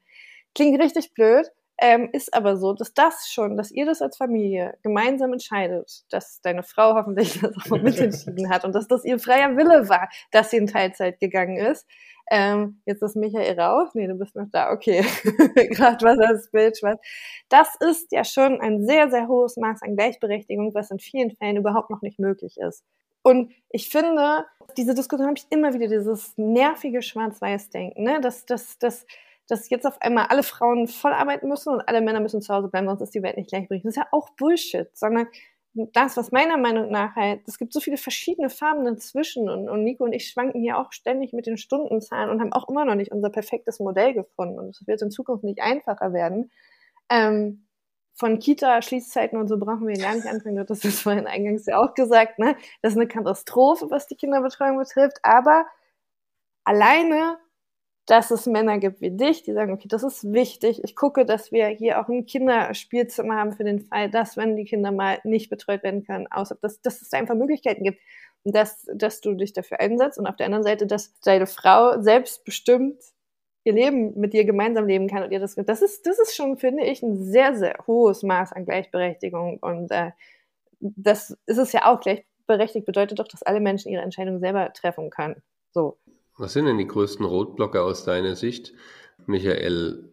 Klingt richtig blöd, ähm, ist aber so, dass das schon, dass ihr das als Familie gemeinsam entscheidet, dass deine Frau hoffentlich das auch mitentschieden hat und dass das ihr freier Wille war, dass sie in Teilzeit gegangen ist, ähm, jetzt ist Michael raus. Nee, du bist noch da. Okay. [LAUGHS] Gerade was das Bild schwarz. Das ist ja schon ein sehr, sehr hohes Maß an Gleichberechtigung, was in vielen Fällen überhaupt noch nicht möglich ist. Und ich finde, diese Diskussion habe ich immer wieder, dieses nervige Schwarz-Weiß-Denken, ne? dass, dass, dass, dass jetzt auf einmal alle Frauen voll arbeiten müssen und alle Männer müssen zu Hause bleiben, sonst ist die Welt nicht gleichberechtigt. Das ist ja auch Bullshit, sondern das, was meiner Meinung nach halt, es gibt so viele verschiedene Farben dazwischen und, und Nico und ich schwanken hier auch ständig mit den Stundenzahlen und haben auch immer noch nicht unser perfektes Modell gefunden und es wird in Zukunft nicht einfacher werden. Ähm, von Kita-Schließzeiten und so brauchen wir gar nicht anfangen, das vorhin eingangs ja auch gesagt, ne? Das ist eine Katastrophe, was die Kinderbetreuung betrifft, aber alleine dass es Männer gibt wie dich, die sagen, okay, das ist wichtig. Ich gucke, dass wir hier auch ein Kinderspielzimmer haben für den Fall, dass, wenn die Kinder mal nicht betreut werden können, außer dass, dass es einfach Möglichkeiten gibt. Und dass, dass du dich dafür einsetzt und auf der anderen Seite, dass deine Frau selbstbestimmt ihr Leben mit dir gemeinsam leben kann und ihr das, das ist, das ist schon, finde ich, ein sehr, sehr hohes Maß an Gleichberechtigung und äh, das ist es ja auch gleichberechtigt, bedeutet doch, dass alle Menschen ihre Entscheidungen selber treffen können. So. Was sind denn die größten Rotblocker aus deiner Sicht? Michael,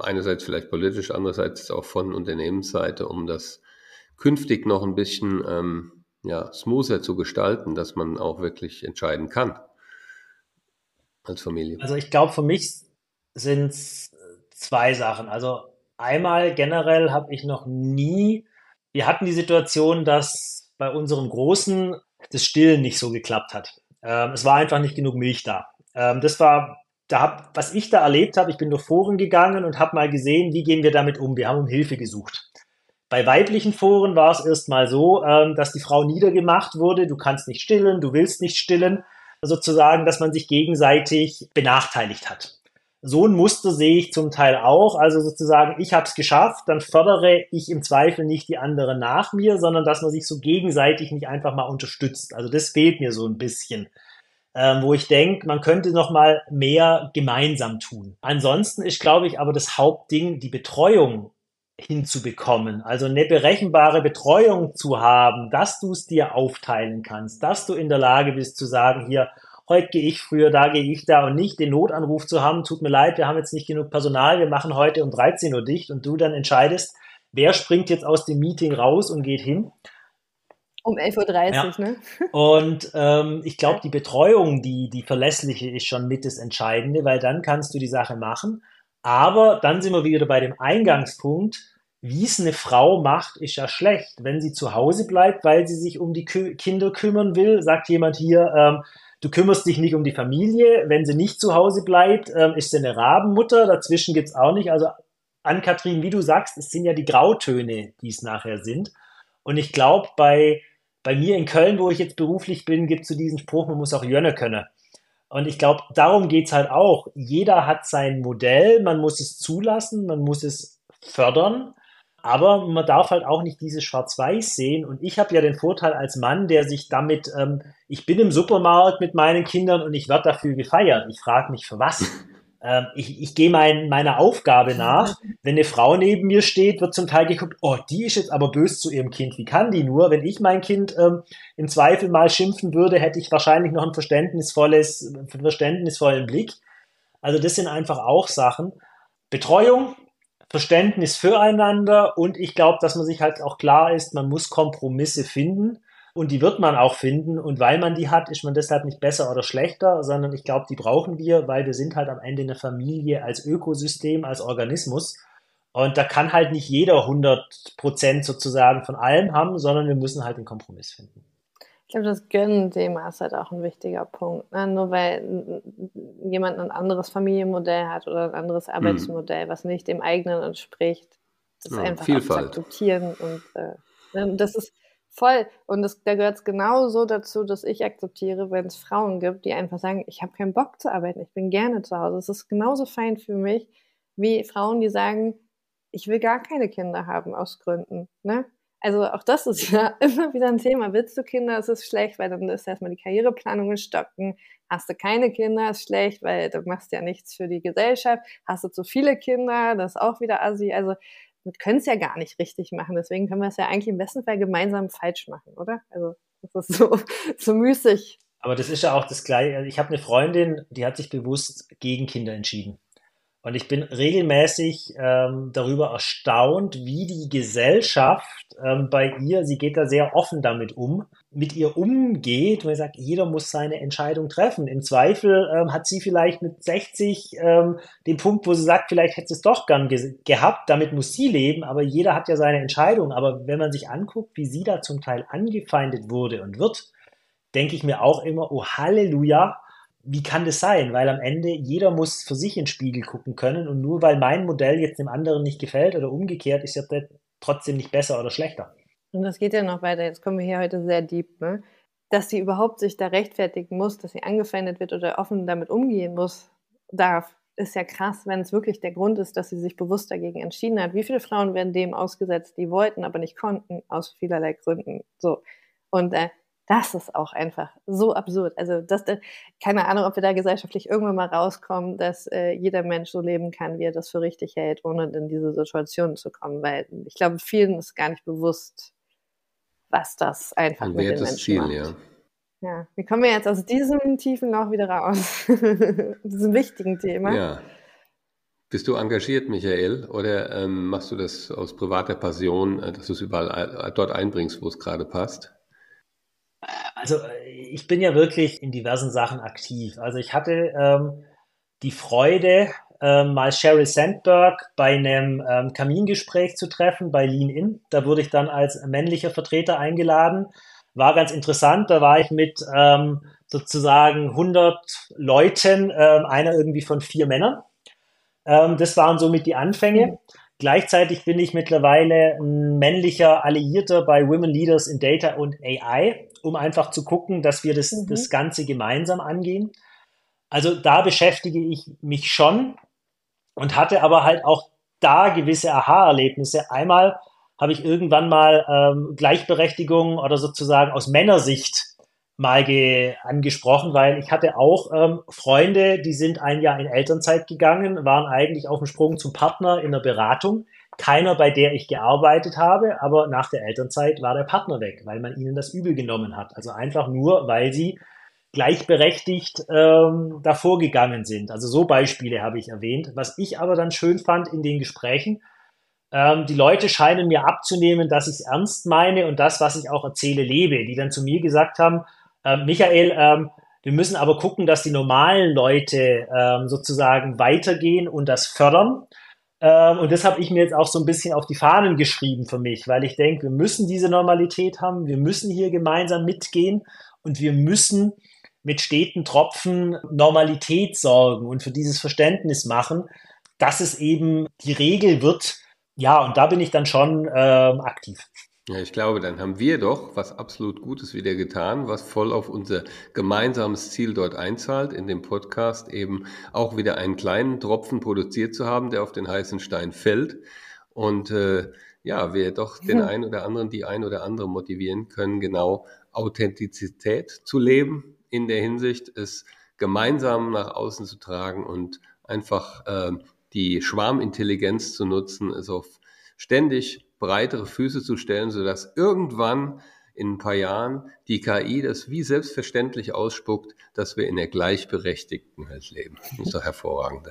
einerseits vielleicht politisch, andererseits auch von Unternehmensseite, um das künftig noch ein bisschen ähm, ja, smoother zu gestalten, dass man auch wirklich entscheiden kann als Familie? Also ich glaube, für mich sind es zwei Sachen. Also einmal generell habe ich noch nie, wir hatten die Situation, dass bei unserem Großen das Stillen nicht so geklappt hat. Ähm, es war einfach nicht genug Milch da. Ähm, das war, da hab, was ich da erlebt habe, ich bin durch Foren gegangen und habe mal gesehen, wie gehen wir damit um. Wir haben um Hilfe gesucht. Bei weiblichen Foren war es erstmal so, ähm, dass die Frau niedergemacht wurde. Du kannst nicht stillen, du willst nicht stillen. Sozusagen, dass man sich gegenseitig benachteiligt hat. So ein Muster sehe ich zum Teil auch. Also sozusagen, ich habe es geschafft, dann fördere ich im Zweifel nicht die anderen nach mir, sondern dass man sich so gegenseitig nicht einfach mal unterstützt. Also das fehlt mir so ein bisschen. Ähm, wo ich denke, man könnte noch mal mehr gemeinsam tun. Ansonsten ist, glaube ich, aber das Hauptding, die Betreuung hinzubekommen. Also eine berechenbare Betreuung zu haben, dass du es dir aufteilen kannst, dass du in der Lage bist zu sagen, hier, heute gehe ich früher, da gehe ich da und nicht den Notanruf zu haben, tut mir leid, wir haben jetzt nicht genug Personal, wir machen heute um 13 Uhr dicht und du dann entscheidest, wer springt jetzt aus dem Meeting raus und geht hin. Um 11.30 Uhr, ja. ne? [LAUGHS] Und ähm, ich glaube, die Betreuung, die, die verlässliche ist schon mit das Entscheidende, weil dann kannst du die Sache machen. Aber dann sind wir wieder bei dem Eingangspunkt, wie es eine Frau macht, ist ja schlecht. Wenn sie zu Hause bleibt, weil sie sich um die Kinder kümmern will, sagt jemand hier, ähm, du kümmerst dich nicht um die Familie. Wenn sie nicht zu Hause bleibt, ähm, ist sie eine Rabenmutter. Dazwischen gibt's auch nicht. Also an Kathrin, wie du sagst, es sind ja die Grautöne, die es nachher sind. Und ich glaube, bei, bei mir in Köln, wo ich jetzt beruflich bin, gibt es so diesen Spruch, man muss auch Jönne können. Und ich glaube, darum geht's halt auch. Jeder hat sein Modell, man muss es zulassen, man muss es fördern. Aber man darf halt auch nicht dieses Schwarz-Weiß sehen. Und ich habe ja den Vorteil als Mann, der sich damit, ähm, ich bin im Supermarkt mit meinen Kindern und ich werde dafür gefeiert. Ich frage mich, für was? [LAUGHS] ähm, ich, ich gehe mein, meiner Aufgabe nach. Wenn eine Frau neben mir steht, wird zum Teil geguckt, oh, die ist jetzt aber böse zu ihrem Kind. Wie kann die nur? Wenn ich mein Kind ähm, im Zweifel mal schimpfen würde, hätte ich wahrscheinlich noch ein verständnisvolles, verständnisvollen Blick. Also das sind einfach auch Sachen. Betreuung, Verständnis füreinander und ich glaube, dass man sich halt auch klar ist, man muss Kompromisse finden und die wird man auch finden. Und weil man die hat, ist man deshalb nicht besser oder schlechter, sondern ich glaube, die brauchen wir, weil wir sind halt am Ende eine Familie als Ökosystem, als Organismus. Und da kann halt nicht jeder 100 Prozent sozusagen von allem haben, sondern wir müssen halt einen Kompromiss finden. Ich glaube, das Gönnen-Thema ist halt auch ein wichtiger Punkt. Ne? Nur weil jemand ein anderes Familienmodell hat oder ein anderes mhm. Arbeitsmodell, mhm. was nicht dem eigenen entspricht, das ja, einfach Vielfalt. akzeptieren. Und äh, ne, das ist, Voll. Und das, da gehört es genauso dazu, dass ich akzeptiere, wenn es Frauen gibt, die einfach sagen, ich habe keinen Bock zu arbeiten, ich bin gerne zu Hause. Es ist genauso fein für mich, wie Frauen, die sagen, ich will gar keine Kinder haben aus Gründen. Ne? Also auch das ist [LAUGHS] ja immer wieder ein Thema. Willst du Kinder, ist es schlecht, weil dann ist erstmal die Karriereplanung in Stocken. Hast du keine Kinder, ist schlecht, weil du machst ja nichts für die Gesellschaft. Hast du zu viele Kinder, das ist auch wieder assi. Also wir können es ja gar nicht richtig machen. Deswegen können wir es ja eigentlich im besten Fall gemeinsam falsch machen, oder? Also das ist so, [LAUGHS] so müßig. Aber das ist ja auch das Gleiche. Ich habe eine Freundin, die hat sich bewusst gegen Kinder entschieden. Und ich bin regelmäßig ähm, darüber erstaunt, wie die Gesellschaft ähm, bei ihr, sie geht da sehr offen damit um, mit ihr umgeht, weil sie sagt, jeder muss seine Entscheidung treffen. Im Zweifel ähm, hat sie vielleicht mit 60 ähm, den Punkt, wo sie sagt, vielleicht hätte sie es doch gern ge gehabt, damit muss sie leben, aber jeder hat ja seine Entscheidung. Aber wenn man sich anguckt, wie sie da zum Teil angefeindet wurde und wird, denke ich mir auch immer, oh Halleluja, wie kann das sein? Weil am Ende jeder muss für sich in den Spiegel gucken können und nur weil mein Modell jetzt dem anderen nicht gefällt oder umgekehrt, ist ja trotzdem nicht besser oder schlechter. Und das geht ja noch weiter. Jetzt kommen wir hier heute sehr deep, ne? Dass sie überhaupt sich da rechtfertigen muss, dass sie angefeindet wird oder offen damit umgehen muss, darf, ist ja krass, wenn es wirklich der Grund ist, dass sie sich bewusst dagegen entschieden hat. Wie viele Frauen werden dem ausgesetzt, die wollten, aber nicht konnten, aus vielerlei Gründen. So. Und äh, das ist auch einfach so absurd. Also das, keine Ahnung, ob wir da gesellschaftlich irgendwann mal rauskommen, dass äh, jeder Mensch so leben kann, wie er das für richtig hält, ohne in diese Situation zu kommen. Weil ich glaube, vielen ist gar nicht bewusst, was das einfach Ein mit den Menschen Ziel, macht. Ja. ja, wie kommen wir jetzt aus diesem tiefen Loch wieder raus? [LAUGHS] diesem wichtigen Thema. Ja. Bist du engagiert, Michael, oder ähm, machst du das aus privater Passion, äh, dass du es überall äh, dort einbringst, wo es gerade passt? Also ich bin ja wirklich in diversen Sachen aktiv. Also ich hatte ähm, die Freude, ähm, mal Sheryl Sandberg bei einem ähm, Kamingespräch zu treffen bei Lean In. Da wurde ich dann als männlicher Vertreter eingeladen. War ganz interessant. Da war ich mit ähm, sozusagen 100 Leuten, ähm, einer irgendwie von vier Männern. Ähm, das waren somit die Anfänge. Gleichzeitig bin ich mittlerweile ein männlicher Alliierter bei Women Leaders in Data und AI, um einfach zu gucken, dass wir das, mhm. das Ganze gemeinsam angehen. Also da beschäftige ich mich schon und hatte aber halt auch da gewisse Aha-Erlebnisse. Einmal habe ich irgendwann mal ähm, Gleichberechtigung oder sozusagen aus Männersicht mal angesprochen, weil ich hatte auch ähm, Freunde, die sind ein Jahr in Elternzeit gegangen, waren eigentlich auf dem Sprung zum Partner in der Beratung. Keiner, bei der ich gearbeitet habe, aber nach der Elternzeit war der Partner weg, weil man ihnen das übel genommen hat. Also einfach nur, weil sie gleichberechtigt ähm, davor gegangen sind. Also so Beispiele habe ich erwähnt. Was ich aber dann schön fand in den Gesprächen, ähm, die Leute scheinen mir abzunehmen, dass ich es ernst meine und das, was ich auch erzähle, lebe. Die dann zu mir gesagt haben, ähm, Michael, ähm, wir müssen aber gucken, dass die normalen Leute ähm, sozusagen weitergehen und das fördern. Ähm, und das habe ich mir jetzt auch so ein bisschen auf die Fahnen geschrieben für mich, weil ich denke, wir müssen diese Normalität haben, wir müssen hier gemeinsam mitgehen und wir müssen mit steten Tropfen Normalität sorgen und für dieses Verständnis machen, dass es eben die Regel wird. Ja, und da bin ich dann schon ähm, aktiv. Ja, ich glaube, dann haben wir doch was absolut Gutes wieder getan, was voll auf unser gemeinsames Ziel dort einzahlt, in dem Podcast eben auch wieder einen kleinen Tropfen produziert zu haben, der auf den heißen Stein fällt. Und äh, ja, wir doch den [LAUGHS] einen oder anderen, die ein oder andere motivieren können, genau Authentizität zu leben, in der Hinsicht, es gemeinsam nach außen zu tragen und einfach äh, die Schwarmintelligenz zu nutzen, es auf ständig breitere Füße zu stellen, sodass irgendwann in ein paar Jahren die KI das wie selbstverständlich ausspuckt, dass wir in der gleichberechtigten Welt leben. Das ist doch hervorragend.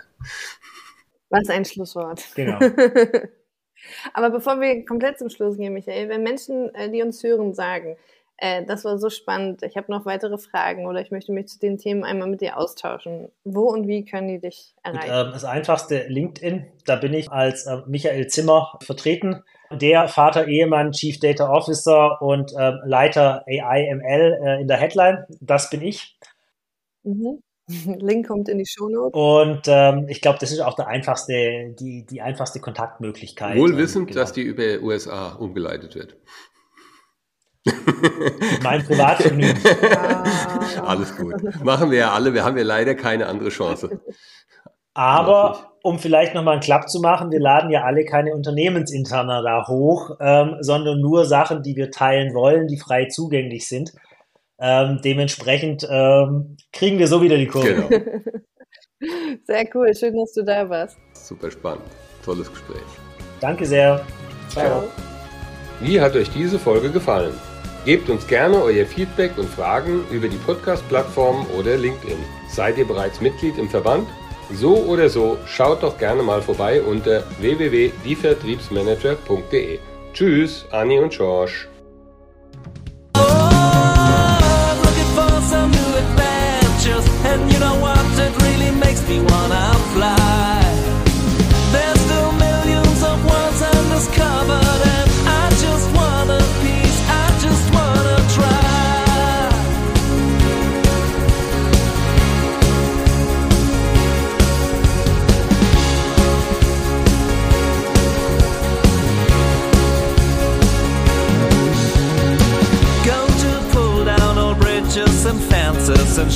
Was ein Schlusswort. Genau. [LAUGHS] Aber bevor wir komplett zum Schluss gehen, Michael, wenn Menschen, äh, die uns hören, sagen, äh, das war so spannend. Ich habe noch weitere Fragen oder ich möchte mich zu den Themen einmal mit dir austauschen. Wo und wie können die dich erreichen? Und, ähm, das einfachste LinkedIn. Da bin ich als äh, Michael Zimmer vertreten. Der Vater, Ehemann, Chief Data Officer und äh, Leiter AI/ML äh, in der Headline. Das bin ich. Mhm. [LAUGHS] Link kommt in die Shownotes. Und ähm, ich glaube, das ist auch der einfachste, die, die einfachste Kontaktmöglichkeit. Wohl wissend, genau. dass die über USA umgeleitet wird. [LAUGHS] mein Privatvergnügen. [LAUGHS] Alles gut. Machen wir ja alle. Wir haben ja leider keine andere Chance. Aber um vielleicht nochmal einen Klapp zu machen, wir laden ja alle keine Unternehmensinterner da hoch, ähm, sondern nur Sachen, die wir teilen wollen, die frei zugänglich sind. Ähm, dementsprechend ähm, kriegen wir so wieder die Kurve. Genau. [LAUGHS] Sehr cool, schön, dass du da warst. Super spannend, tolles Gespräch. Danke sehr. Ciao. Ciao. Wie hat euch diese Folge gefallen? Gebt uns gerne euer Feedback und Fragen über die Podcast-Plattform oder LinkedIn. Seid ihr bereits Mitglied im Verband? So oder so, schaut doch gerne mal vorbei unter www.dievertriebsmanager.de. Tschüss, Anni und George. and